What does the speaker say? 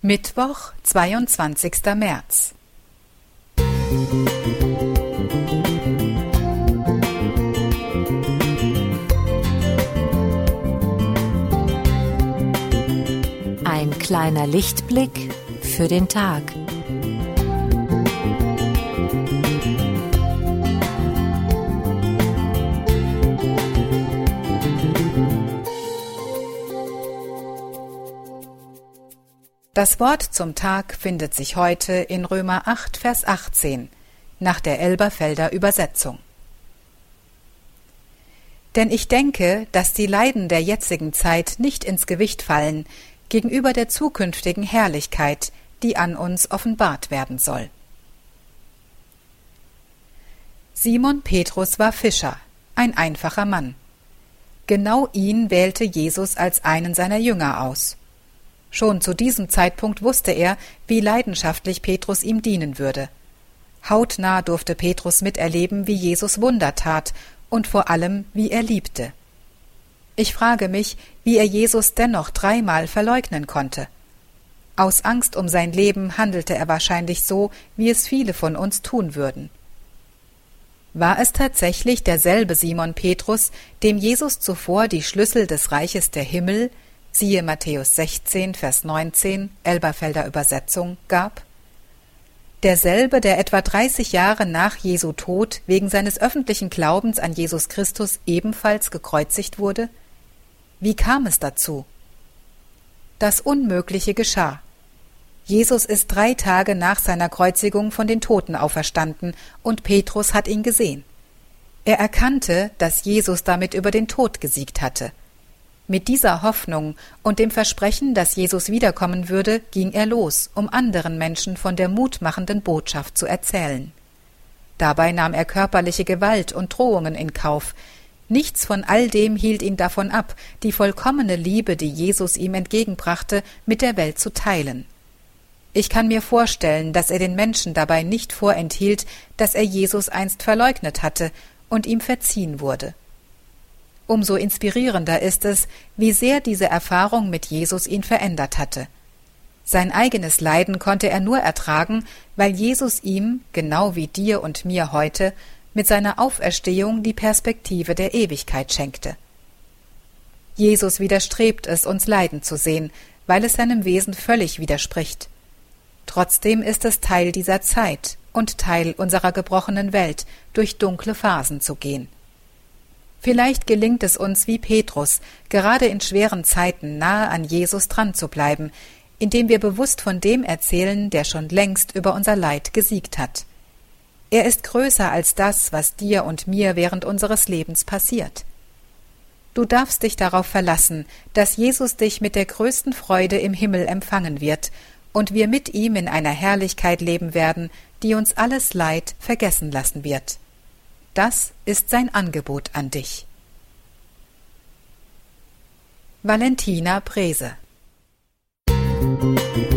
Mittwoch, 22. März. Ein kleiner Lichtblick für den Tag. Das Wort zum Tag findet sich heute in Römer 8, Vers 18 nach der Elberfelder Übersetzung. Denn ich denke, dass die Leiden der jetzigen Zeit nicht ins Gewicht fallen gegenüber der zukünftigen Herrlichkeit, die an uns offenbart werden soll. Simon Petrus war Fischer, ein einfacher Mann. Genau ihn wählte Jesus als einen seiner Jünger aus. Schon zu diesem Zeitpunkt wusste er, wie leidenschaftlich Petrus ihm dienen würde. Hautnah durfte Petrus miterleben, wie Jesus Wunder tat und vor allem, wie er liebte. Ich frage mich, wie er Jesus dennoch dreimal verleugnen konnte. Aus Angst um sein Leben handelte er wahrscheinlich so, wie es viele von uns tun würden. War es tatsächlich derselbe Simon Petrus, dem Jesus zuvor die Schlüssel des Reiches der Himmel, siehe Matthäus 16, Vers 19, Elberfelder Übersetzung, gab? Derselbe, der etwa 30 Jahre nach Jesu Tod wegen seines öffentlichen Glaubens an Jesus Christus ebenfalls gekreuzigt wurde? Wie kam es dazu? Das Unmögliche geschah. Jesus ist drei Tage nach seiner Kreuzigung von den Toten auferstanden, und Petrus hat ihn gesehen. Er erkannte, dass Jesus damit über den Tod gesiegt hatte. Mit dieser Hoffnung und dem Versprechen, dass Jesus wiederkommen würde, ging er los, um anderen Menschen von der mutmachenden Botschaft zu erzählen. Dabei nahm er körperliche Gewalt und Drohungen in Kauf. Nichts von all dem hielt ihn davon ab, die vollkommene Liebe, die Jesus ihm entgegenbrachte, mit der Welt zu teilen. Ich kann mir vorstellen, dass er den Menschen dabei nicht vorenthielt, dass er Jesus einst verleugnet hatte und ihm verziehen wurde. Umso inspirierender ist es, wie sehr diese Erfahrung mit Jesus ihn verändert hatte. Sein eigenes Leiden konnte er nur ertragen, weil Jesus ihm, genau wie dir und mir heute, mit seiner Auferstehung die Perspektive der Ewigkeit schenkte. Jesus widerstrebt es, uns leiden zu sehen, weil es seinem Wesen völlig widerspricht. Trotzdem ist es Teil dieser Zeit und Teil unserer gebrochenen Welt, durch dunkle Phasen zu gehen. Vielleicht gelingt es uns wie Petrus, gerade in schweren Zeiten nahe an Jesus dran zu bleiben, indem wir bewusst von dem erzählen, der schon längst über unser Leid gesiegt hat. Er ist größer als das, was dir und mir während unseres Lebens passiert. Du darfst dich darauf verlassen, dass Jesus dich mit der größten Freude im Himmel empfangen wird und wir mit ihm in einer Herrlichkeit leben werden, die uns alles Leid vergessen lassen wird. Das ist sein Angebot an dich. Valentina Prese Musik